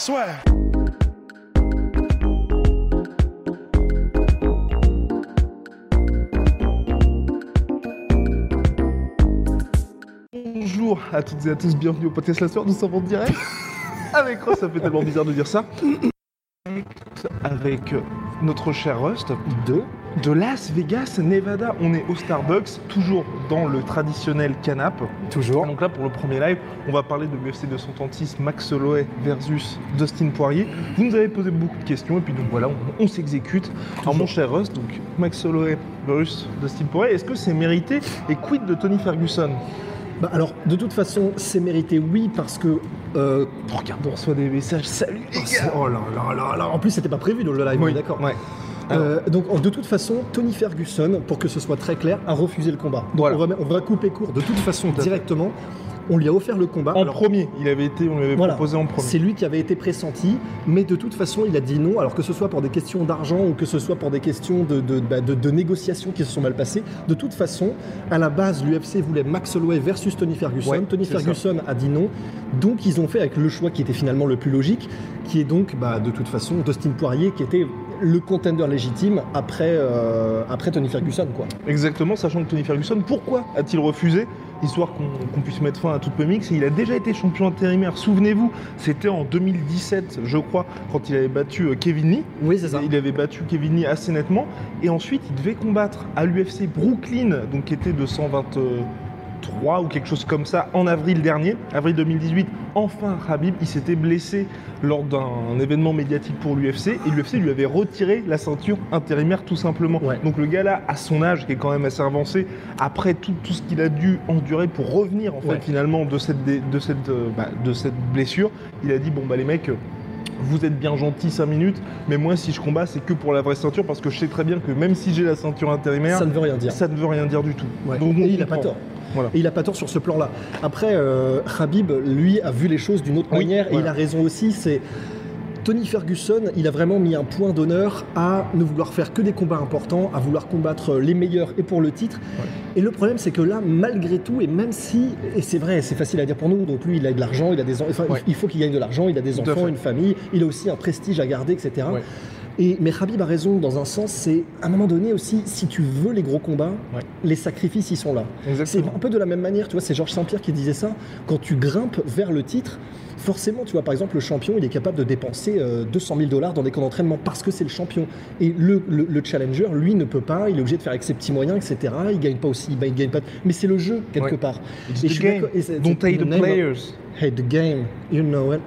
Swear. Bonjour à toutes et à tous, bienvenue au podcast La Soeur, nous sommes en direct avec Ross, ça fait tellement bizarre de dire ça. Avec notre cher Rust de, de Las Vegas, Nevada. On est au Starbucks, toujours dans le traditionnel canap. Toujours. Donc là, pour le premier live, on va parler de l'UFC 236 Max Holloway versus Dustin Poirier. Vous nous avez posé beaucoup de questions et puis donc voilà, on, on s'exécute. Alors mon cher Rust, donc Max Holloway versus Dustin Poirier, est-ce que c'est mérité Et quid de Tony Ferguson? Bah, alors, de toute façon, c'est mérité, oui, parce que. euh, Oh, Regarde, on reçoit des messages. Salut les gars oh là là là là En plus, c'était pas prévu dans le live, est d'accord. Ouais. Euh, donc, de toute façon, Tony Ferguson, pour que ce soit très clair, a refusé le combat. Donc, Voilà. on, va, on va couper court. De toute façon, directement, on lui a offert le combat. En Alors, premier, il avait été, on lui avait Voilà. proposé en premier. C'est lui qui avait été pressenti, mais de toute façon, il a dit non. Alors que ce soit pour des questions d'argent ou que ce soit pour des questions de, de, bah, de- de négociations qui se sont mal passées, de toute façon, à la base, l'UFC voulait Max Holloway versus Tony Ferguson. Ouais, Tony ça. Ferguson a dit non. Donc, ils ont fait avec le choix qui était finalement le plus logique, qui est donc, bah, de toute façon, Dustin Poirier, qui était le contender légitime après, euh, après Tony Ferguson, quoi. Exactement, sachant que Tony Ferguson, pourquoi a-t-il refusé Histoire qu'on puisse mettre fin à toute c'est qu'il a déjà été champion intérimaire. Souvenez-vous, c'était en 2017, je crois, quand il avait battu euh, Kevin Lee. Oui, c'est ça. Il avait battu Kevin Lee assez nettement. Et ensuite, il devait combattre à l'UFC Brooklyn, donc qui était de 123 ou quelque chose comme ça, en avril dernier, avril 2018. Enfin, Habib, il s'était blessé lors d'un événement médiatique pour l'UFC et l'UFC lui avait retiré la ceinture intérimaire tout simplement. Ouais. Donc le gars là, à son âge, qui est quand même assez avancé, après tout, tout ce qu'il a dû endurer pour revenir en fait Ouais. finalement de cette, de, cette, euh, bah, de cette blessure, il a dit bon bah les mecs, euh, vous êtes bien gentils 5 minutes, mais moi si je combats c'est que pour la vraie ceinture parce que je sais très bien que même si j'ai la ceinture intérimaire, Ça ne veut rien dire. ça ne veut rien dire du tout. Ouais. Donc, on et il a pas tort. Voilà. Et il a pas tort sur ce plan-là. Après, euh, Khabib, lui, a vu les choses d'une autre Oui, manière et il a raison aussi. C'est Tony Ferguson, il a vraiment mis un point d'honneur à ne vouloir faire que des combats importants, à vouloir combattre les meilleurs et pour le titre. Et le problème, c'est que là, malgré tout, et même si, et c'est vrai, c'est facile à dire pour nous, donc lui, il a de l'argent, il a des, en- enfin, Ouais. il faut qu'il gagne de l'argent, il a des enfants, une famille, il a aussi un prestige à garder, etc. Ouais. Et, mais Khabib a raison dans un sens, c'est à un moment donné aussi, si tu veux les gros combats, Ouais. les sacrifices, ils sont là. C'est un peu de la même manière, tu vois, c'est Georges Saint-Pierre qui disait ça. Quand tu grimpes vers le titre, forcément, tu vois, par exemple, le champion, il est capable de dépenser euh, 200 000 dollars dans des camps d'entraînement parce que c'est le champion. Et le, le- le challenger, lui, ne peut pas, il est obligé de faire avec ses petits moyens, etc. Il gagne pas aussi, il gagne pas. Mais c'est le jeu, quelque Ouais. part. It's Et the je game. Don't hate the of- players. Hate the game, you know it.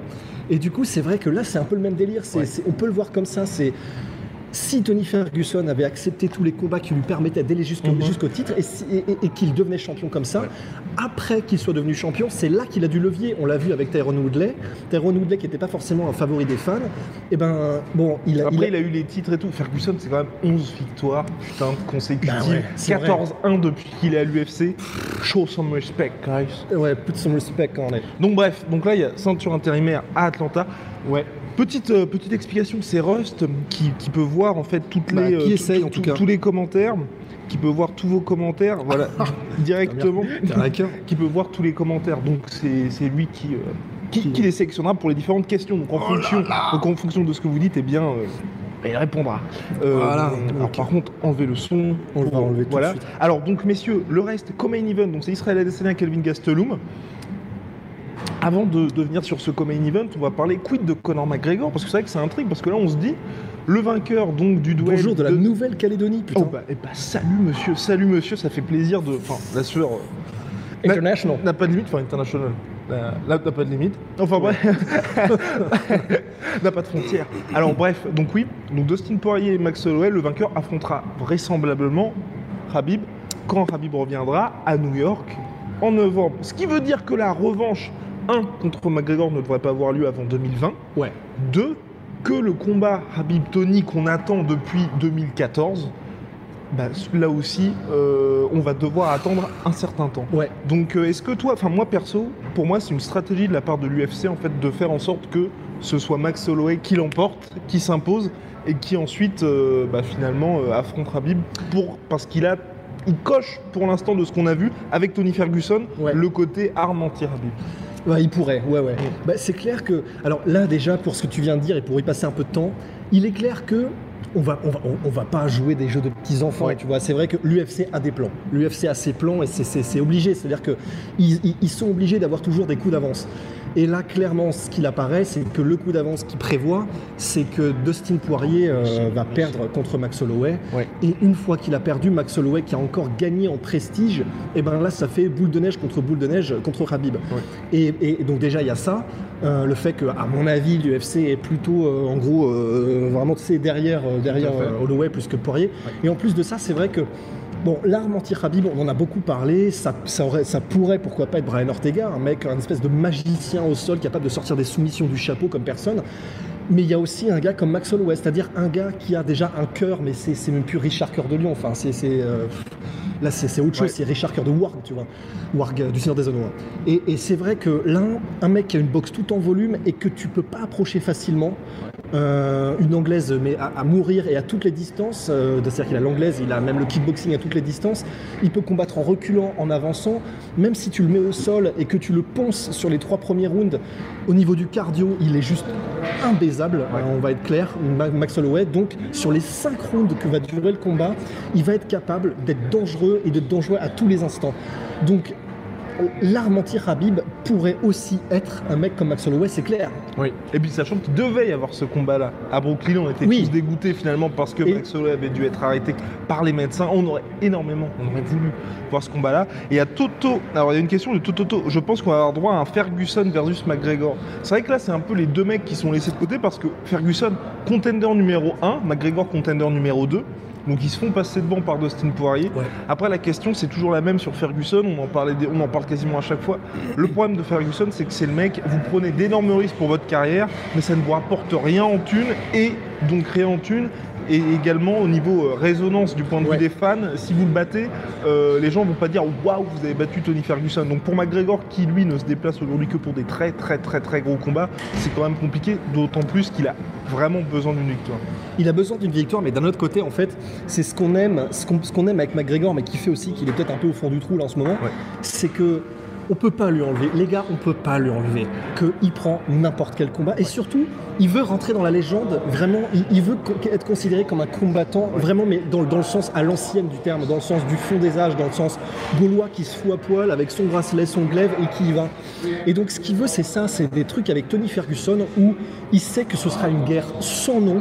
Et du coup, c'est vrai que là, c'est un peu le même délire. Ouais. on peut le voir comme ça. C'est si Tony Ferguson avait accepté tous les combats qui lui permettaient d'aller jusqu'au Mhm. titre et, si- et- et- et qu'il devenait champion comme ça, Ouais. après qu'il soit devenu champion, c'est là qu'il a du levier. On l'a vu avec Tyrone Woodley. Tyrone Woodley qui n'était pas forcément un favori des fans. Et ben bon, il a, Après, il il a eu les titres et tout. Ferguson, c'est quand même 11 victoires, putain, consécutives. Bah ouais, c'est 14-1 depuis qu'il est à l'UFC. Show some respect, guys. ouais, put some respect quand on est. Donc bref, donc là il y a ceinture intérimaire à Atlanta. Ouais. Petite, euh, petite explication, c'est Rust qui, qui peut voir en fait toutes Bah, les, qui tout- essaye, tout- en tout tout- cas. tous les commentaires, qui peut voir tous vos commentaires, voilà, directement, un cœur. qui peut voir tous les commentaires. Donc c'est lui qui, euh, qui, Qui- les sélectionnera pour les différentes questions. Donc en, fonction, donc en fonction de ce que vous dites, eh bien, euh, il répondra. Euh, Voilà. Alors par contre, enlevez le son. On va enlever tout de voilà. suite. Alors donc messieurs, le reste, co-main event, donc c'est Israël Adesanya, Kelvin Gastelum. Avant de, de venir sur ce co-main event, on va parler quid de Conor McGregor, parce que c'est vrai que c'est un truc, parce que là on se dit, le vainqueur donc du duel... Bonjour de la Nouvelle-Calédonie, putain. Oh bah, eh bah, salut monsieur, salut monsieur, ça fait plaisir de... Enfin, la sueur euh, International. n'a pas de limite, enfin international. Là, n'a pas de limite. Enfin bref, n'a pas de frontières. Alors bref, donc oui, donc Dustin Poirier et Max Holloway, le vainqueur affrontera vraisemblablement Habib quand Habib reviendra à New York en novembre. Ce qui veut dire que la revanche un, contre McGregor ne devrait pas avoir lieu avant 2020. Ouais. Deux, que le combat Habib-Tony qu'on attend depuis 2014, bah, là aussi, euh, on va devoir attendre un certain temps. Ouais. Donc, euh, est-ce que toi, enfin moi perso, pour moi, c'est une stratégie de la part de l'UFC en fait de faire en sorte que ce soit Max Holloway qui l'emporte, qui s'impose et qui ensuite, euh, bah, finalement, affronte Habib pour parce qu'il a, il coche pour l'instant de ce qu'on a vu avec Tony Ferguson Ouais. le côté arme anti-Habib. Ouais, il pourrait, ouais, ouais. Bah, c'est clair que. Alors là, déjà, pour ce que tu viens de dire et pour y passer un peu de temps, il est clair que. On va, on, va, on- on va pas jouer des jeux de petits enfants, Ouais. tu vois. C'est vrai que l'UFC a des plans. L'UFC a ses plans et c'est- obligé. C'est-à-dire que ils, ils- ils sont obligés d'avoir toujours des coups d'avance. Et là, clairement, ce qu'il apparaît, c'est que le coup d'avance qu'il prévoit, c'est que Dustin Poirier euh, va perdre contre Max Holloway. Ouais. Et une fois qu'il a perdu, Max Holloway qui a encore gagné en prestige, et ben là, ça fait boule de neige contre boule de neige contre Habib. Et, et donc déjà, il y a ça. euh, le fait que, à mon avis, l'UFC est plutôt, euh, en gros, vraiment, sais, derrière, derrière Holloway plus que Poirier. Et en plus de ça, c'est vrai que Bon, l'arme anti-Khabib, on en a beaucoup parlé, ça, ça, aurait- ça pourrait, pourquoi pas, être Brian Ortega, un mec, un espèce de magicien au sol capable de sortir des soumissions du chapeau comme personne. Mais il y a aussi un gars comme Max Holloway, c'est-à-dire un gars qui a déjà un cœur, mais c'est même plus Richard Cœur de Lion, enfin, c'est... euh, Là, c'est autre chose, Ouais. c'est Richard Cœur de Warg, tu vois. Warg euh, du Seigneur des Anneaux. hein. Et, et c'est vrai que l'un, un mec qui a une boxe tout en volume et que tu peux pas approcher facilement, euh, une anglaise, mais à, mourir et à toutes les distances, euh, c'est-à-dire qu'il a l'anglaise, il a même le kickboxing à toutes les distances, il peut combattre en reculant, en avançant, même si tu le mets au sol et que tu le ponces sur les trois premiers rounds, au niveau du cardio, il est juste imbaisable, euh, on va être clair, Ma- Max Holloway. Donc, sur les cinq rounds que va durer le combat, il va être capable d'être dangereux et d'être dangereux à tous les instants. L'arme anti-Habib pourrait aussi être un mec comme Max Holloway, c'est clair. Oui. Et puis sachant qu'il devait y avoir ce combat-là. À Brooklyn, on était Oui. tous dégoûtés finalement parce que Et- Max Holloway avait dû être arrêté par les médecins. On aurait énormément, on aurait voulu voir ce combat-là. Et à Toto, alors il y a une question de Toto. Je pense qu'on va avoir droit à un Ferguson versus McGregor. C'est vrai que là, c'est un peu les deux mecs qui sont laissés de côté parce que Ferguson, contender numéro 1, McGregor, contender numéro 2. Donc ils se font passer devant par Dustin Poirier. Ouais. Après la question c'est toujours la même sur Ferguson, on en, parlait des- on en parle quasiment à chaque fois. Le problème de Ferguson c'est que c'est le mec, vous prenez d'énormes risques pour votre carrière, mais ça ne vous rapporte rien en thune et donc rien en thune. Et également au niveau euh, résonance du point de Ouais. vue des fans, si vous le battez, euh, les gens vont pas dire waouh vous avez battu Tony Ferguson. Donc pour McGregor qui lui ne se déplace aujourd'hui que pour des très très très très gros combats, c'est quand même compliqué, d'autant plus qu'il a vraiment besoin d'une victoire. Il a besoin d'une victoire, mais d'un autre côté, en fait, c'est ce qu'on aime, ce qu'on ce qu'on aime avec McGregor, mais qui fait aussi qu'il est peut-être un peu au fond du trou là en ce moment, Ouais. c'est que on peut pas lui enlever. Les gars, on peut pas lui enlever qu'il prend n'importe quel combat. Et surtout, il veut rentrer dans la légende. Vraiment, il, il veut être considéré comme un combattant, vraiment, mais dans, le- dans le sens à l'ancienne du terme, dans le sens du fond des âges, dans le sens gaulois qui se fout à poil avec son bracelet, son glaive et qui y va. Et donc, ce qu'il veut, c'est ça, c'est des trucs avec Tony Ferguson où il sait que ce sera une guerre sans nom.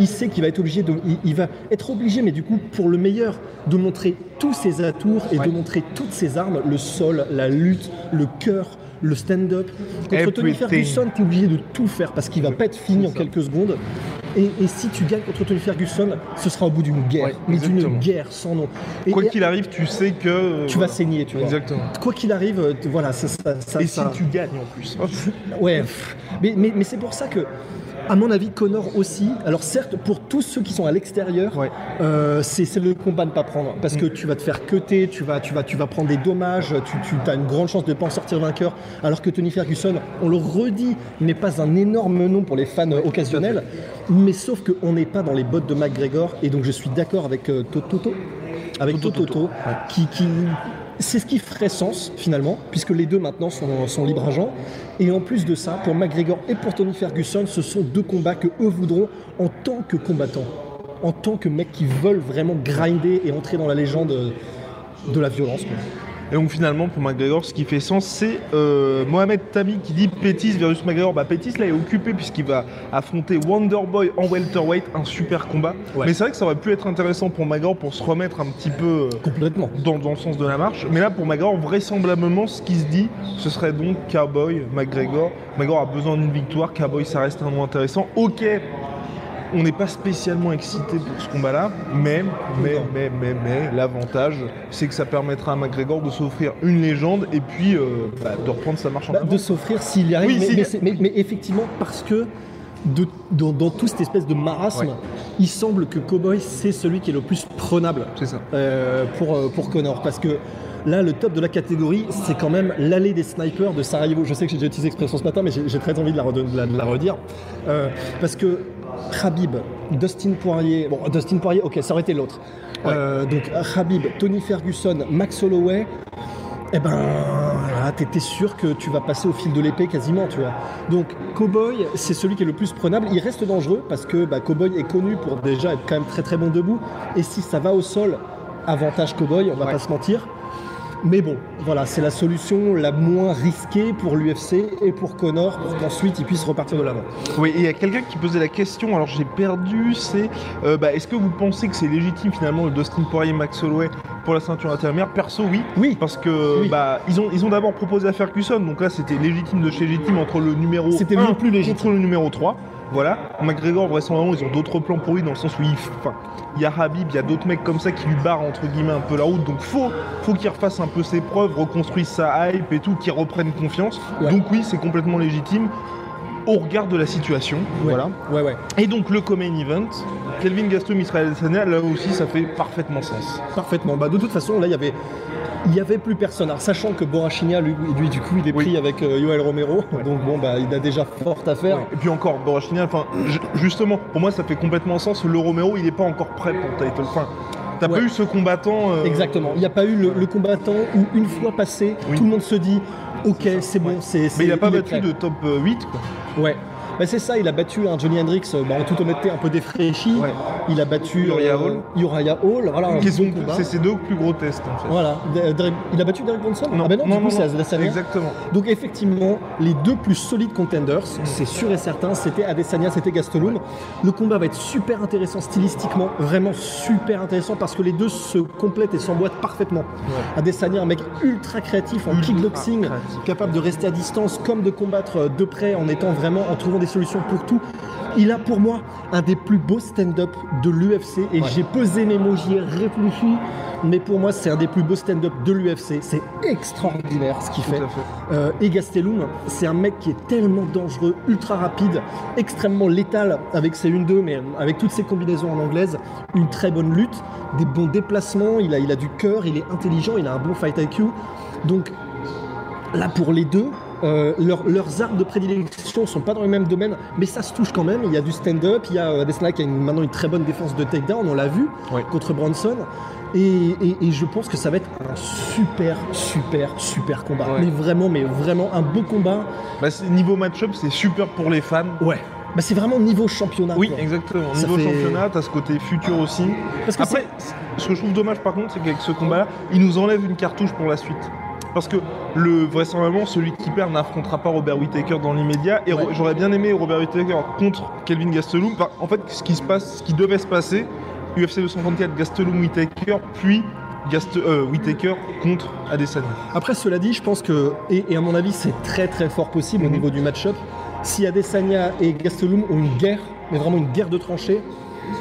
Il sait qu'il va être obligé de, il, il va être obligé, mais du coup, pour le meilleur, de montrer tous ses atours et de montrer toutes ses armes, le sol, la lutte, le cœur, le stand-up. Contre Tony. Ferguson, tu es obligé de tout faire parce qu'il va pas être fini en quelques secondes. Et, et si tu gagnes contre Tony Ferguson, ce sera au bout d'une guerre, Ouais, mais d'une guerre sans nom. Et, Quoi qu'il arrive, tu sais que euh, tu vas saigner, tu vois. Exactement. Quoi qu'il arrive, euh, voilà, ça, ça, ça- Et ça- si tu gagnes en plus. Ouais, pff. mais, mais, mais c'est pour ça que, à mon avis, Connor aussi. Alors certes, pour tous ceux qui sont à l'extérieur, Ouais. euh, c'est le combat à ne pas prendre parce que tu vas te faire cuter, tu vas, tu vas, tu vas prendre des dommages, tu, tu as une grande chance de ne pas en sortir vainqueur. Alors que Tony Ferguson, on le redit, n'est pas un énorme nom pour les fans occasionnels, mais sauf qu'on n'est pas dans les bottes de McGregor et donc je suis d'accord avec euh, Toto, avec Toto, Toto, qui, qui c'est ce qui ferait sens finalement, puisque les deux maintenant sont, libres agents. Et en plus de ça, pour McGregor et pour Tony Ferguson, ce sont deux combats que eux voudront en tant que combattants, en tant que mecs qui veulent vraiment grinder et entrer dans la légende de la violence. Et donc finalement, pour McGregor, ce qui fait sens, c'est euh, Mohamed Tami qui dit Pétis versus McGregor. Bah Pétis là est occupé puisqu'il va affronter Wonderboy en welterweight, un super combat. Ouais. Mais c'est vrai que ça aurait pu être intéressant pour McGregor pour se remettre un petit peu euh, Complètement. dans, dans le sens de la marche. Mais là, pour McGregor, vraisemblablement, ce qui se dit, ce serait donc Cowboy, McGregor. McGregor a besoin d'une victoire. Cowboy, ça reste un nom intéressant. Ok, on n'est pas spécialement excité pour ce combat-là, mais, mais, mais, mais, mais, l'avantage, c'est que ça permettra à McGregor de s'offrir une légende et puis euh, bah, de reprendre sa marche en Bah, avant. de s'offrir s'il y arrive. Oui, mais, effectivement, parce que de- dans, dans toute cette espèce de marasme, Ouais. il semble que Cowboy, c'est celui qui est le plus prenable ça. euh, pour, euh, pour Connor. Parce que là, le top de la catégorie, c'est quand même l'allée des snipers de Sarajevo. Je sais que j'ai déjà utilisé l'expression ce matin, mais j'ai très envie de la, redonner- de la- de la redire. Euh, parce que Khabib, Dustin Poirier, bon, Dustin Poirier, ok, ça aurait été l'autre. Euh, donc Khabib, Tony Ferguson, Max Holloway, eh ben, t'es t'es sûr que tu vas passer au fil de l'épée quasiment, tu vois. Donc, Cowboy, c'est celui qui est le plus prenable. Il reste dangereux parce que bah, Cowboy est connu pour déjà être quand même très très bon debout. Et si ça va au sol, avantage Cowboy, on va Ouais. pas se mentir. Mais bon, voilà, c'est la solution la moins risquée pour l'UFC et pour Connor pour qu'ensuite il puisse repartir de l'avant. Oui, et il y a quelqu'un qui posait la question, alors j'ai perdu, c'est euh, bah, est-ce que vous pensez que c'est légitime finalement le Dustin Poirier Max Holloway pour la ceinture intermédiaire? Perso, oui. Oui, Parce que Oui. bah, ils ont, ils ont d'abord proposé à Ferguson, donc là c'était légitime de chez légitime entre le numéro C'était 1 le plus légitime. contre le numéro 3. Voilà. McGregor, vraisemblablement, ils ont d'autres plans pour lui dans le sens où il, enfin, il y a Habib, il y a d'autres mecs comme ça qui lui barrent entre guillemets un peu la route. Donc faut, faut qu'il refasse un peu ses preuves, reconstruise sa hype et tout, qu'il reprenne confiance. Ouais. Donc oui, c'est complètement légitime au regard de la situation. Ouais. Voilà. ouais, ouais, Et donc le Common Event, Kelvin Gaston, Israël Adesanya, là aussi ça fait parfaitement sens. parfaitement. Bah, de toute façon, là, il y avait. Il y avait plus personne. Alors, sachant que Borachinia, lui, lui, du coup, il est Oui. pris avec euh, Yoel Romero, Ouais. donc bon, bah, il a déjà fort à faire. Et puis encore, ju- justement, pour moi ça fait complètement sens. Le Romero, il n'est pas encore prêt pour le title. Enfin, t'as Ouais. pas eu ce combattant. euh, Exactement. Il n'y a pas eu le, le combattant où, une fois passé, Oui. tout le monde se dit Ok, c'est bon, c'est. Mais il a pas battu de top euh, 8, quoi. Ouais. Bah, c'est ça, il a battu un Johnny Hendrix, euh, bah, en toute honnêteté, un peu défraîchi. Ouais. Il a battu Uriah euh, Hall. Uriah Hall. Voilà. C'est ses deux plus gros tests, en fait. Voilà. Derek- Il a battu Derek Bronson Ah ben non, du coup, c'est Adesanya. Exactement. Donc effectivement, les deux plus solides contenders, c'est sûr et certain, c'était Adesanya, c'était Gastelum. Le combat va être super intéressant stylistiquement, vraiment super intéressant parce que les deux se complètent et s'emboîtent parfaitement. Adesanya, un mec ultra créatif en kickboxing, capable de rester à distance comme de combattre euh, de près en étant vraiment, en trouvant des solutions pour tout. Il a pour moi un des plus beaux stand-up de l'UFC et Ouais. j'ai pesé mes mots, j'y ai réfléchi, mais pour moi c'est un des plus beaux stand-up de l'UFC. C'est extraordinaire ce qu'il fait. fait. Euh, et Gastelum, c'est un mec qui est tellement dangereux, ultra rapide, extrêmement létal avec ses 1-2, mais avec toutes ses combinaisons en anglaise, une très bonne lutte, des bons déplacements, il a, il a du cœur, il est intelligent, il a un bon fight IQ. Donc là pour les deux, euh, leurs- leurs armes de prédilection sont pas dans le même domaine, mais ça se touche quand même. Il y a du stand-up, il y a euh, Adesanya qui a une- maintenant une très bonne défense de takedown, on l'a vu Ouais. contre Bronson. Et, et- et je pense que ça va être un super, super, super combat. Ouais. Mais vraiment, mais vraiment un beau combat. Bah, niveau match-up, c'est super pour les fans. Ouais. Bah, c'est vraiment niveau championnat. Oui, quoi. exactement. Ça Niveau fait- championnat, t'as ce côté futur aussi. Parce que Après, ce que je trouve dommage par contre, c'est qu'avec ce combat-là, il nous enlève une cartouche pour la suite. Parce que le vraisemblablement, celui qui perd n'affrontera pas Robert Whittaker dans l'immédiat. Et Ouais. J'aurais bien aimé Robert Whittaker contre Kelvin Gastelum. Enfin, en fait, ce qui se passe, ce qui devait se passer, UFC 234 Gastelum Whittaker, puis Gast euh, Whittaker contre Adesanya. Après, cela dit, je pense que, et, et à mon avis, c'est très très fort possible au Mhm. niveau du match-up. Si Adesanya et Gastelum ont une guerre, mais vraiment une guerre de tranchées,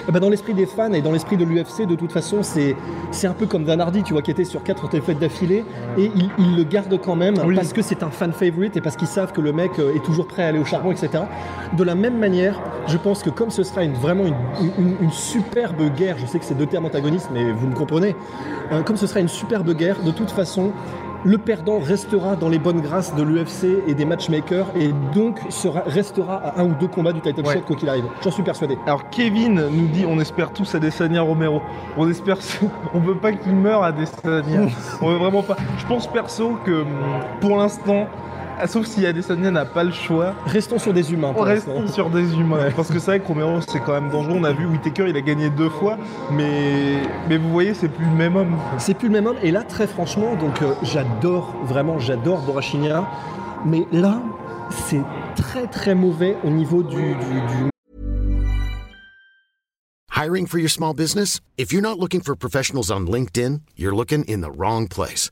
eh ben, dans l'esprit des fans et dans l'esprit de l'UFC, de toute façon, c'est c'est un peu comme Dan Hardy, tu vois, qui était sur quatre défaites d'affilée, et ils il le gardent quand même Oui. parce que c'est un fan favorite et parce qu'ils savent que le mec euh, est toujours prêt à aller au charbon, etc. De la même manière, je pense que comme ce sera une, vraiment une, une- une superbe guerre, je sais que c'est deux termes antagonistes, mais vous me comprenez, euh, comme ce sera une superbe guerre, de toute façon, le perdant restera dans les bonnes grâces de l'UFC et des matchmakers et donc sera, restera à un ou deux combats du title Ouais. shot quoi qu'il arrive. J'en suis persuadé. Alors Kevin nous dit on espère tous Adesanya Romero. On espère on veut pas qu'il meure Adesanya. on veut vraiment pas. Je pense perso que pour l'instant, ah, sauf si Adesanya n'a pas le choix, Restons sur des humains. pour l'instant. sur des humains. Ouais. Parce que c'est vrai que Romero c'est quand même dangereux. On a vu Whittaker il a gagné deux fois, mais mais vous voyez c'est plus le même homme. C'est plus le même homme. Et là, très franchement, donc euh, j'adore, vraiment, j'adore Borachinia. Mais là, c'est très très mauvais au niveau du, du- du Hiring for your small business? If you're not looking for professionals on LinkedIn, you're looking in the wrong place.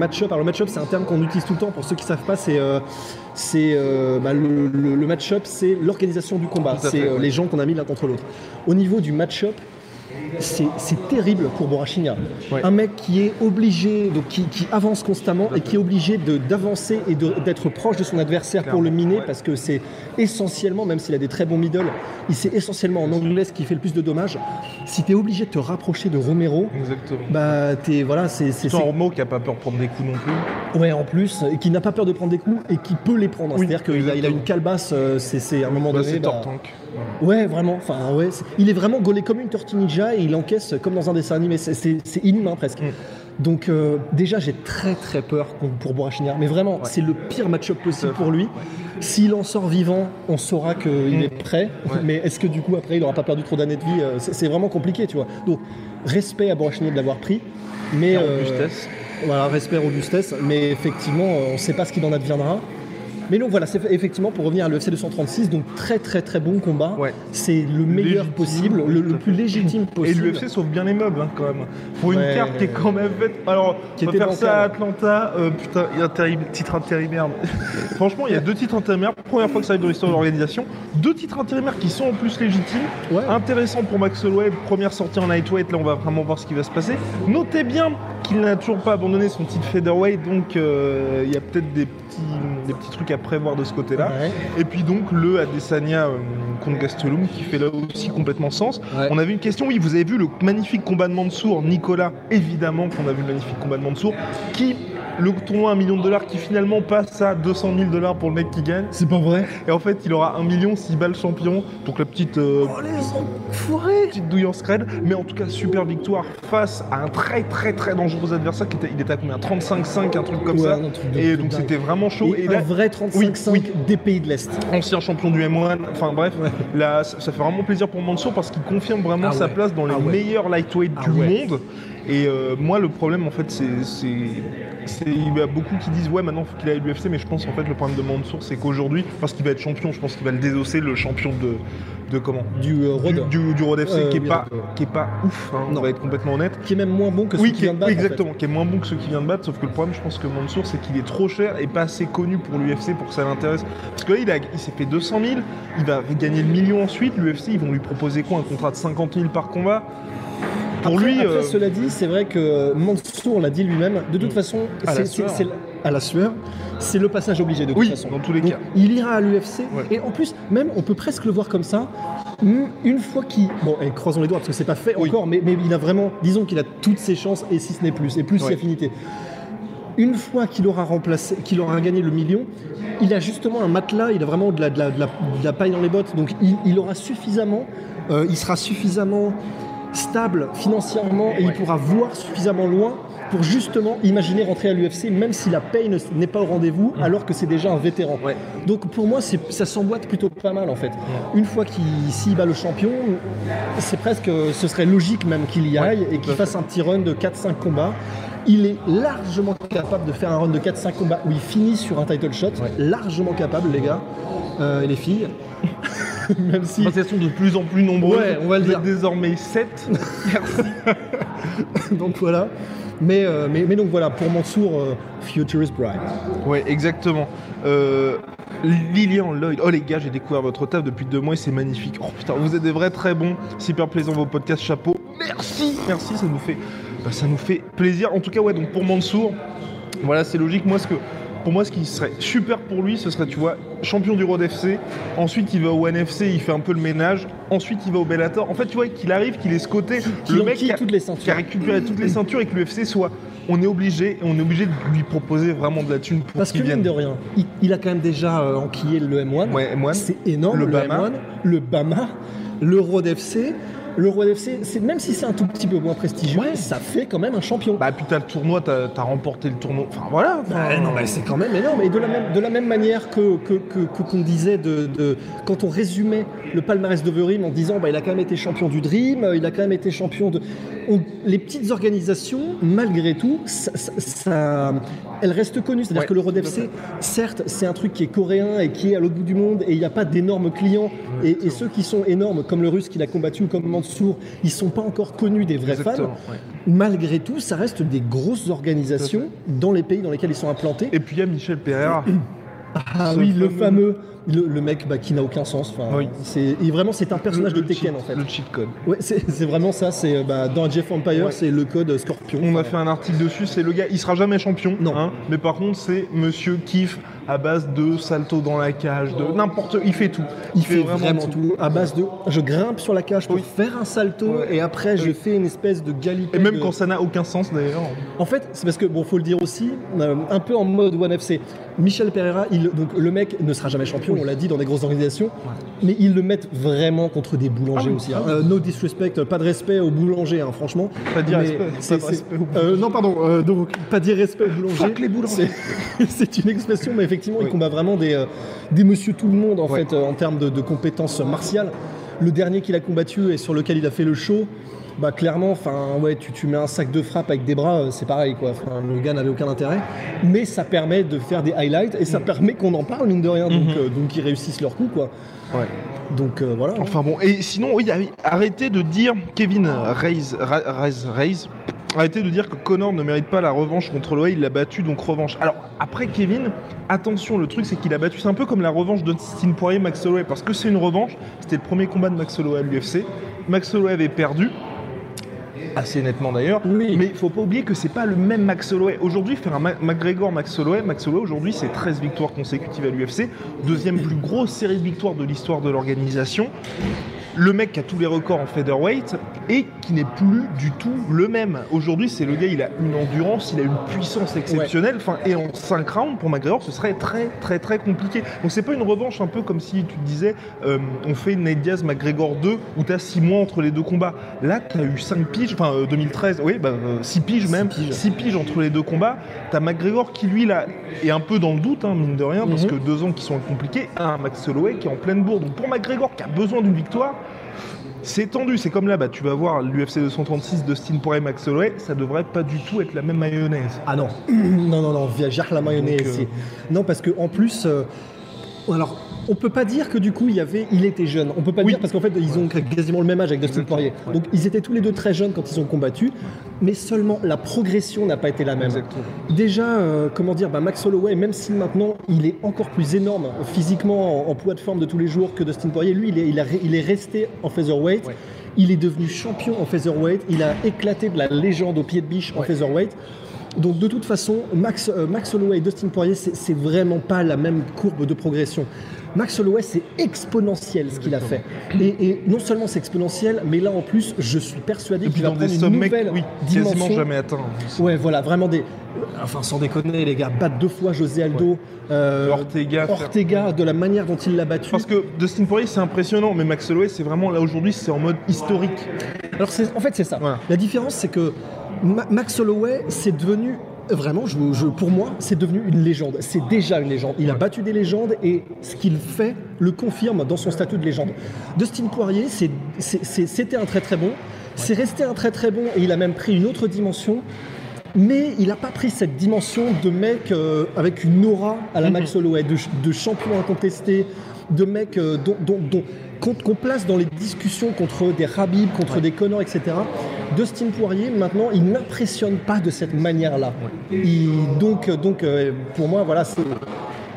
Match-up, alors le match-up c'est un terme qu'on utilise tout le temps, pour ceux qui ne savent pas, c'est euh, euh, bah, le, le- le match-up, c'est l'organisation du combat, c'est euh, les gens qu'on a mis l'un contre l'autre. Au niveau du match-up, c'est terrible pour Borachinia. Ouais. Un mec qui est obligé, donc qui, qui avance constamment et qui est obligé d'avancer et d'être proche de son adversaire pour le miner parce que c'est essentiellement, même s'il a des très bons middle, il c'est essentiellement en anglais ce qui fait le plus de dommages. Si tu es obligé de te rapprocher de Romero, Exactement. bah t'es voilà, c'est c'est- Romo qui a pas peur de prendre des coups non plus. Ouais, en plus, et qui n'a pas peur de prendre des coups et qui peut les prendre. Oui, C'est-à-dire qu'il a, il a une calebasse, euh, c'est à un moment Là, donné. c'est bah. Ouais, vraiment. Enfin, ouais, il est vraiment gaulé comme une tortue ninja et il encaisse comme dans un dessin animé. C'est- inhumain presque. Mm. Donc, euh, déjà, j'ai très très peur pour- Borachinia. Mais vraiment, c'est le pire match-up possible pour lui. S'il en sort vivant, on saura qu'il Mm. est prêt. Ouais. Mais est-ce que du coup, après, il n'aura pas perdu trop d'années de vie Euh, C'est vraiment compliqué, tu vois. Donc, respect à Borachinia de l'avoir pris. Mais, Et en euh, robustesse. voilà, respect robustesse, mais effectivement, on ne sait pas ce qu'il en adviendra. Mais donc voilà, c'est effectivement pour revenir à l'UFC 236, donc très très très bon combat. Ouais. C'est le meilleur Légitime, possible, le, plus légitime Et possible. l'UFC sauve bien les meubles hein, quand même. Pour une Ouais. carte qui est quand même faite. Alors, Qui on va ça à. Atlanta. Euh, putain, terrible titre intérimaire. Franchement, il y a deux titres intérimaires. Première fois que ça arrive dans l'histoire de l'organisation. Deux titres intérimaires qui sont en plus légitimes. Ouais. Intéressant pour Max Holloway. Première sortie en lightweight. Là, on va vraiment voir ce qui va se passer. Notez bien qu'il n'a toujours pas abandonné son titre featherweight. Donc, euh, il y a peut-être des petits, des petits trucs à prévoir de ce côté-là. Ouais. Et puis donc le Adesanya euh, contre Gastelum qui fait là aussi complètement sens. Ouais. On avait une question, oui, vous avez vu le magnifique combat de Mansour, Nicolas, évidemment qu'on a vu le magnifique combat de Mansour, qui, le tournoi à 1 million de dollars qui finalement passe à 200 000 dollars pour le mec qui gagne. C'est pas vrai Et en fait, il aura 1 million s'il bat le champion. Donc la petite, euh, Oh les petite douille en scred. Mais en tout cas, super victoire face à un très très très dangereux adversaire qui était, il était à combien? 35-5, un truc comme Ouais, ça. un truc de- Et donc c'était vraiment chaud. Et, Et un là, vrai 35-5 Oui, des pays de l'Est. ancien champion du M1. Enfin bref, Ouais. là, ça, fait vraiment plaisir pour Mansour parce qu'il confirme vraiment Ah sa place dans les Ah ouais. meilleurs lightweight Ah du ouais. monde. Et euh, moi, le problème, en fait, c'est. Il y a beaucoup qui disent, ouais, maintenant, il faut qu'il aille à l'UFC, mais je pense, en fait, le problème de Mansour, c'est qu'aujourd'hui, parce qu'il va être champion, je pense qu'il va le désosser, le champion de. de comment? Du euh, du, du, FC, Euh, qui, est oui, pas, d'accord. qui est pas ouf, hein, on va être complètement honnête. qui est même moins bon que Oui, celui qui vient de battre. oui, en fait. exactement, qui est moins bon que ceux qui viennent de battre, sauf que le problème, je pense que Mansour, c'est qu'il est trop cher et pas assez connu pour l'UFC pour que ça l'intéresse. Parce que là, il, a- il s'est fait 200 000, il va gagner le million ensuite, l'UFC, ils vont lui proposer quoi Un contrat de 50 000 par combat? Pour Après- lui, après, euh, cela dit, c'est vrai que Mansour l'a dit lui-même. De toute façon, À la c'est- sueur. c'est- à la sueur, c'est le passage obligé de toute oui, façon. dans tous les Donc, cas. il ira à l'UFC Ouais. et en plus, même on peut presque le voir comme ça. Une une fois qu'il, bon, et croisons les doigts parce que c'est pas fait Oui. encore, mais, mais il a vraiment, disons qu'il a toutes ses chances et si ce n'est plus, et plus si Ouais. affinité. Une fois qu'il aura remplacé, qu'il aura gagné le million, il a justement un matelas, il a vraiment de la, de la, de la- de la paille dans les bottes, donc il, il aura suffisamment, euh, il sera suffisamment stable financièrement et il pourra voir suffisamment loin pour justement imaginer rentrer à l'UFC, même si la paye ne- n'est pas au rendez-vous, alors que c'est déjà un vétéran. Ouais. Donc pour moi, ça s'emboîte plutôt pas mal en fait. Une fois qu'il s'il bat le champion, c'est presque, ce serait logique même qu'il y aille et qu'il fasse un petit run de 4-5 combats. Il est largement capable de faire un run de 4-5 combats où il finit sur un title shot. Largement capable, les gars Euh, et les filles. même si. Enfin, elles sont de plus en plus nombreuses. Ouais, on va le dire. désormais 7. donc voilà. Mais, euh, mais, mais donc voilà, pour Mansour, euh, Future is bright. Ouais, exactement. Euh, Lilian Lloyd, oh les gars, j'ai découvert votre taf depuis deux mois et c'est magnifique. Oh putain, vous êtes des vrais très bons, super plaisant vos podcasts, chapeau. Merci, merci, ça nous fait, bah, ça nous fait plaisir. En tout cas, ouais, donc pour Mansour, voilà, c'est logique. Moi, ce que, pour moi, ce qui serait super pour lui, ce serait, tu vois, champion du Road FC. Ensuite, il va au NFC, il fait un peu le ménage. Ensuite, il va au Bellator. En fait, tu vois, qu'il arrive, qu'il ait ce côté, Qu'il le mec qui a, toutes les qui a récupéré toutes les ceintures et que l'UFC soit. On est obligé, on est obligé de lui proposer vraiment de la thune pour Parce que qu'il mine vienne. de rien, il, il a quand même déjà euh, enquillé le M1. Ouais, M1. C'est énorme, Le le, Bama. M1, le Bama, le Road FC. Le roi c'est même si c'est un tout petit peu moins prestigieux, ça fait quand même un champion. Bah, puis t'as le tournoi, t'as as remporté le tournoi. Enfin, voilà. Ouais, non, mais c'est quand même énorme. Et de la même, de la même manière que que- que- que- qu'on disait de, de- quand on résumait le palmarès d'Overim en disant bah, il a quand même été champion du Dream, euh, il a quand même été champion de. on- les petites organisations, malgré tout, ça, ça- ça- elles restent connues. C'est-à-dire Ouais, que le à FC, certes, c'est un truc qui est coréen et qui est à l'autre bout du monde et il n'y a pas d'énormes clients. Et, et ceux qui sont énormes, comme le russe qui l'a combattu ou comme Mansour, ils sont pas encore connus des vrais fans. Ouais. Malgré tout, ça reste des grosses organisations dans les pays dans lesquels ils sont implantés. Et puis il y a Michel Pereira. Ah Ce oui, le fameux- le, le mec bah, qui n'a aucun sens. Enfin, Oui. c'est et vraiment c'est un personnage Le- de Tekken cheat- en fait. Le cheat code. Ouais, c'est vraiment ça. C'est euh, bah, dans Jeff Empire, Ouais. c'est le code Scorpion. On a fait un article dessus, c'est le gars, il sera jamais champion, Non. hein, mais par contre c'est Monsieur Kiff à base de salto dans la cage, de n'importe, il fait tout. Il fait vraiment, tout. à base de je grimpe sur la cage pour Oui. faire un salto Ouais. et après je fais une espèce de galipette. Et même de- quand ça n'a aucun sens d'ailleurs. En fait, c'est parce que, bon, faut le dire aussi, euh, un peu en mode One FC. Michel Pereira, il, donc, le mec ne sera jamais champion, on l'a dit dans des grosses organisations, mais ils le mettent vraiment contre des boulangers Ah aussi. ah hein. oui. Euh, no disrespect, pas de respect aux boulangers, hein, franchement. Pas dire Mais respect, c'est- pas de c'est- respect aux euh, non, pardon, euh, donc pas dire respect aux boulangers. Fuck les boulangers. C'est une expression, mais effectivement, il Oui. combat vraiment des, euh, des monsieur tout le monde, en Ouais. fait, euh, en termes de, de compétences martiales. Le dernier qu'il a combattu et sur lequel il a fait le show, bah clairement, enfin ouais, tu, tu mets un sac de frappe avec des bras, euh, c'est pareil quoi. Le gars n'avait aucun intérêt, mais ça permet de faire des highlights et ça permet qu'on en parle mine de rien, donc, Mhm. euh, donc ils réussissent leur coup quoi. Ouais. Donc euh, voilà. Enfin bon, et sinon, oui, arrêtez de dire Kevin Reyes, Reyes, Reyes, arrêtez de dire que Connor ne mérite pas la revanche contre Loé, il l'a battu, donc revanche. Alors, après Kevin, attention, le truc c'est qu'il a battu, c'est un peu comme la revanche de Dustin Poirier, Max Holloway, parce que c'est une revanche, c'était le premier combat de Max Holloway à l'UFC, Max Holloway avait perdu, assez nettement d'ailleurs, Oui. mais il faut pas oublier que c'est pas le même Max Holloway. Aujourd'hui, faire un McGregor Max Holloway, Max Holloway aujourd'hui c'est 13 victoires consécutives à l'UFC, deuxième plus grosse série de victoires de l'histoire de l'organisation. Le mec qui a tous les records en featherweight et qui n'est plus du tout le même. Aujourd'hui, c'est le gars, il a une endurance, il a une puissance exceptionnelle. Enfin, et en 5 rounds pour McGregor, ce serait très très très compliqué. Donc c'est pas une revanche un peu comme si tu te disais, euh, on fait une Nate Diaz McGregor 2 où tu as 6 mois entre les deux combats. Là, tu as eu 5 piges, enfin euh, 2013, oui, bah, 6 piges même, 6 piges. entre les deux combats. Tu as McGregor qui lui là est un peu dans le doute, hein, mine de rien, parce Mhm. que deux ans qui sont compliqués. Un Max Holloway qui est en pleine bourre. Donc pour McGregor qui a besoin d'une victoire, c'est tendu, c'est comme là, bah, tu vas voir l'UFC 236 Dustin Poirier Max Holloway, ça devrait pas du tout être la même mayonnaise. Ah non, non, non, non, viager la mayonnaise. Donc, euh, Non, parce que en plus, euh, alors, on peut pas dire que du coup, il y avait, il était jeune. On peut pas Oui. dire parce qu'en fait, ils ont quasiment le même âge avec Dustin. Poirier. Ouais. Donc, ils étaient tous les deux très jeunes quand ils ont combattu, mais seulement la progression n'a pas été la même. Exactement. Déjà, euh, comment dire, bah, Max Holloway, même si maintenant il est encore plus énorme physiquement en, en poids de forme de tous les jours que Dustin Poirier, lui, il est, il a- il est resté en featherweight. Ouais. Il est devenu champion en featherweight. Il a éclaté de la légende au pied de biche en featherweight. Donc de toute façon, Max, euh, Max Holloway et Dustin Poirier, c'est vraiment pas la même courbe de progression. Max Holloway, c'est exponentiel ce qu'il a fait. Et, et non seulement c'est exponentiel, mais là en plus, je suis persuadé qu'il va prendre des une nouvelle oui, quasiment jamais atteints. Ouais, voilà, vraiment des. Enfin, sans déconner, les gars, battre deux fois José Aldo, euh, Ortega, faire- Ortega, de la manière dont il l'a battu. Parce que Dustin Poirier c'est impressionnant, mais Max Holloway c'est vraiment là aujourd'hui c'est en mode historique. Alors en fait c'est ça. Voilà. La différence c'est que Ma- Max Holloway c'est devenu vraiment, je, je- pour moi, c'est devenu une légende. C'est déjà une légende. Il a battu des légendes et ce qu'il fait le confirme dans son statut de légende. Dustin Poirier, c'était un très très bon. C'est resté un très très bon et il a même pris une autre dimension. Mais il n'a pas pris cette dimension de mec euh, avec une aura à la Max Holloway, de, de champion incontesté, de mec euh, dont, dont- dont- qu'on qu'on place dans les discussions contre des Rabib, contre des Connors, etc. Dustin Poirier, maintenant, il n'impressionne pas de cette manière-là. Il- Donc, donc euh, pour moi, voilà, c'est-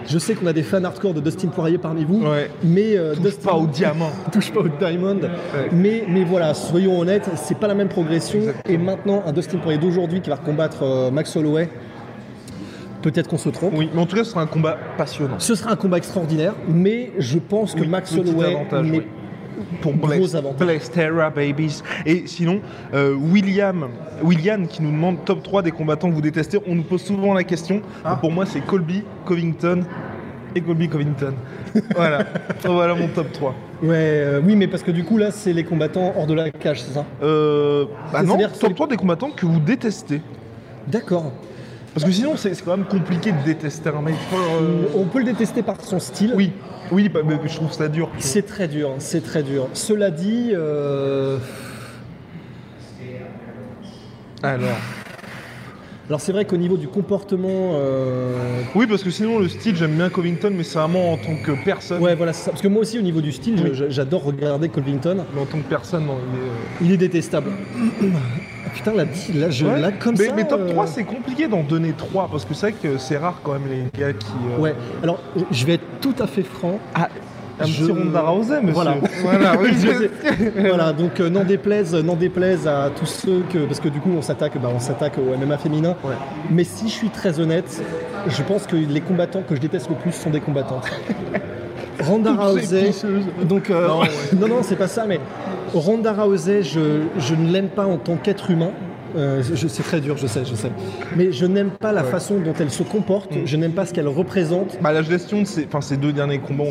je sais qu'on a des fans hardcore de Dustin Poirier parmi vous, Ouais. mais euh, Touche Dustin- pas au diamant. touche pas au diamond. Mais, mais voilà, soyons honnêtes, c'est pas la même progression. Exactement. Et maintenant, un Dustin Poirier d'aujourd'hui qui va combattre euh, Max Holloway, peut-être qu'on se trompe. Oui, mais en tout cas ce sera un combat passionnant. Ce sera un combat extraordinaire, mais je pense que Oui, Max petit Holloway avantage, n'est- oui. Pour avantage. Blaise Terra Babies. Et sinon, euh, William, William qui nous demande top 3 des combattants que vous détestez. On nous pose souvent la question. Ah. Pour moi, c'est Colby, Covington et Colby Covington. voilà. voilà mon top 3. Ouais, euh, oui, mais parce que du coup, là, c'est les combattants hors de la cage, c'est ça? Euh, bah non, top c'est- 3 des combattants que vous détestez. D'accord. Parce que sinon, c'est quand même compliqué de détester un mec. Euh, On peut le détester par son style. Oui, oui, bah, mais je trouve ça dur. C'est très dur, c'est très dur. Cela dit, euh, Alors. Alors c'est vrai qu'au niveau du comportement, euh, Oui, parce que sinon, le style, j'aime bien Covington, mais c'est vraiment en tant que personne. ouais, voilà, c'est ça. parce que moi aussi au niveau du style, Oui. j'adore regarder Colvington. Mais en tant que personne, non, il est. euh, Il est détestable. Putain, là, là, je, Ouais. là comme mais, ça. mais top euh, 3, c'est compliqué d'en donner 3, parce que c'est vrai que c'est rare quand même les gars qui. euh, Ouais. Alors, je vais être tout à fait franc. Ah, un Je- petit Ronda Rousey, monsieur. Voilà. voilà oui, voilà, donc euh, n'en déplaise, n'en déplaise à tous ceux que, parce que du coup on s'attaque, bah, on s'attaque au MMA féminin. Ouais. Mais si je suis très honnête, je pense que les combattants que je déteste le plus sont des combattants. Ronda Rousey, donc euh, Non, ouais. non, non, c'est pas ça, mais Ronda Rousey, je, je ne l'aime pas en tant qu'être humain. Euh, c'est très dur, je sais, je sais. Mais je n'aime pas la Ouais. façon dont elle se comporte, Mm. je n'aime pas ce qu'elle représente. Bah, la gestion de ces, enfin, ces deux derniers combats,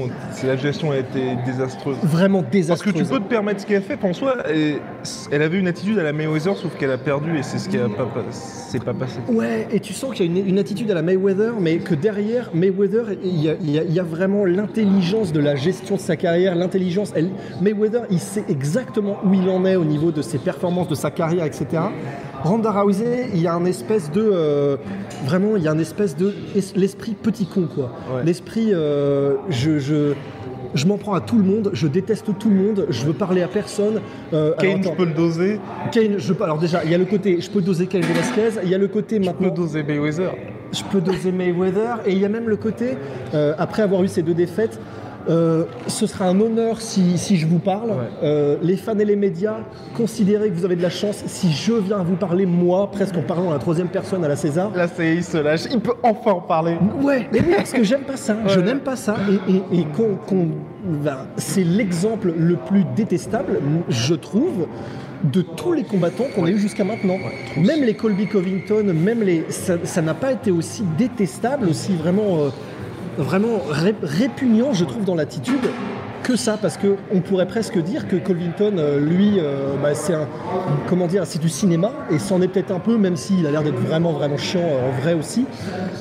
la gestion a été désastreuse. Vraiment Parce désastreuse. que tu peux te permettre ce qu'elle fait. En soi, elle, elle avait une attitude à la Mayweather, sauf qu'elle a perdu et c'est ce qui a pas, pas- passé. Ouais, et tu sens qu'il y a une, une attitude à la Mayweather, mais que derrière Mayweather, il y a, il y a- il y a vraiment l'intelligence de la gestion de sa carrière, l'intelligence. Mayweather, il sait exactement où il en est au niveau de ses performances, de sa carrière, etc. Ronda Rousey, il y a un espèce de. euh, vraiment, il y a un espèce de. es- L'esprit petit con, quoi. Ouais. L'esprit. euh, je. je je m'en prends à tout le monde, je déteste tout le monde, je veux parler à personne. Euh, alors, Kane, je peux le doser. Kane, je peux- alors déjà, il y a le côté, je peux doser Kane Velasquez, il y a le côté Je maintenant. peux doser Mayweather. Je peux doser Mayweather et il y a même le côté, euh, après avoir eu ces deux défaites, euh, ce sera un honneur si, si je vous parle. Ouais. Euh, les fans et les médias, considérez que vous avez de la chance si je viens vous parler, moi, presque en parlant à la troisième personne à la César. Là, c'est il se lâche. Il peut enfin en parler. Ouais, mais oui, parce que j'aime pas ça. Je n'aime pas ça. Et, et- et qu'on- qu'on- ben, c'est l'exemple le plus détestable, je trouve, de tous les combattants qu'on a eu jusqu'à maintenant. même les Colby Covington, même les, ça ça n'a pas été aussi détestable, aussi vraiment, euh, vraiment ré- répugnant, je trouve, dans l'attitude. Que ça, parce que on pourrait presque dire que Covington, euh, lui, euh, bah, c'est un, comment dire, c'est du cinéma, et c'en est peut-être un peu, même s'il a l'air d'être vraiment, vraiment chiant euh, en vrai aussi.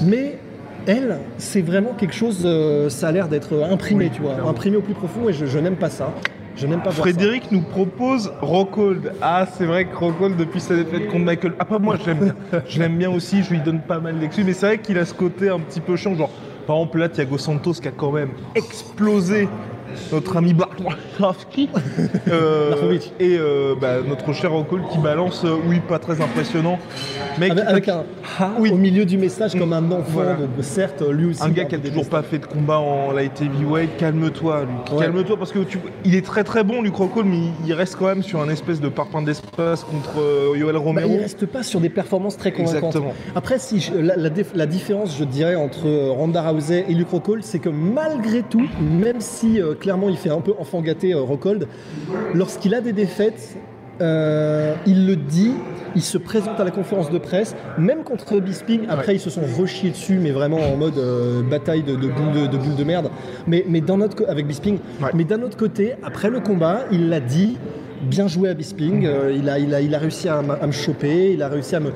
Mais elle, c'est vraiment quelque chose, euh, ça a l'air d'être imprimé, Oui, tu vois, imprimé au plus profond, et je, je n'aime pas ça. Je n'aime pas ça. Frédéric nous propose Rockhold. Ah, c'est vrai que Rockhold, depuis sa défaite contre Michael. Ah, pas moi, je l'aime bien. Je l'aime bien aussi, je lui donne pas mal d'excuses. Mais c'est vrai qu'il a ce côté un petit peu chiant. Genre, par exemple, là, Thiago Santos qui a quand même explosé notre ami Barkowski. Euh, et euh, bah, notre cher Rockhold qui balance, euh, oui, pas très impressionnant. Avec, avec un ha Oui. au milieu du message comme un enfant, Voilà. donc certes, lui aussi. Un gars qui a toujours pas fait de combat en light heavyweight, calme-toi, Luc. Ouais. Calme-toi parce que tu... il est très très bon, Luc Rockhold, mais il reste quand même sur un espèce de parpaing d'espace contre Yoel Bah, Romero. il reste pas sur des performances très convaincantes. Exactement. Après, si je- la, la dif- la différence, je dirais, entre Ronda Rousey et Luke Rockhold, c'est que malgré tout, même si clairement il fait un peu enfant gâté euh, Rockhold, lorsqu'il a des défaites, euh, il le dit, il se présente à la conférence de presse, même contre Bisping. Après, ils se sont rechiés dessus, mais vraiment en mode euh, bataille de, de boules de, de boules de merde. Mais, mais d'un autre avec Bisping. Ouais. Mais d'un autre côté, après le combat, il l'a dit. Bien joué à Bisping, euh, il, a, il, a, il a réussi à me choper, il a réussi à me.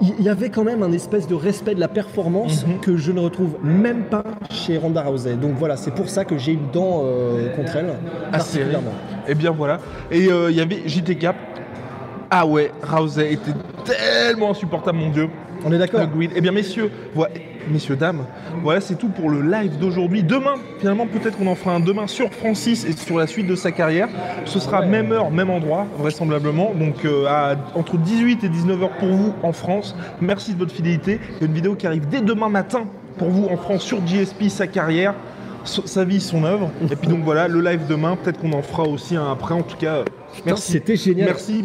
Il y avait quand même un espèce de respect de la performance Mhm. que je ne retrouve même pas chez Ronda Rousey. Donc voilà, c'est pour ça que j'ai une dent euh, contre elle, Assez particulièrement. Et bien voilà. Et euh, il y avait JTK. Ah ouais, Rousey était tellement insupportable, mon dieu. On est d'accord. Eh bien, messieurs, voilà, messieurs, dames, voilà, c'est tout pour le live d'aujourd'hui. Demain, finalement, peut-être qu'on en fera un demain sur Francis et sur la suite de sa carrière. Ce sera Ouais. même heure, même endroit, vraisemblablement. Donc, euh, à- entre 18 et 19h pour vous en France. Merci de votre fidélité. Il y a une vidéo qui arrive dès demain matin pour vous en France sur GSP, sa carrière. so- Sa vie, son œuvre. Et puis donc voilà, le live demain, peut-être qu'on en fera aussi un après. En tout cas, merci. C'était génial. Merci.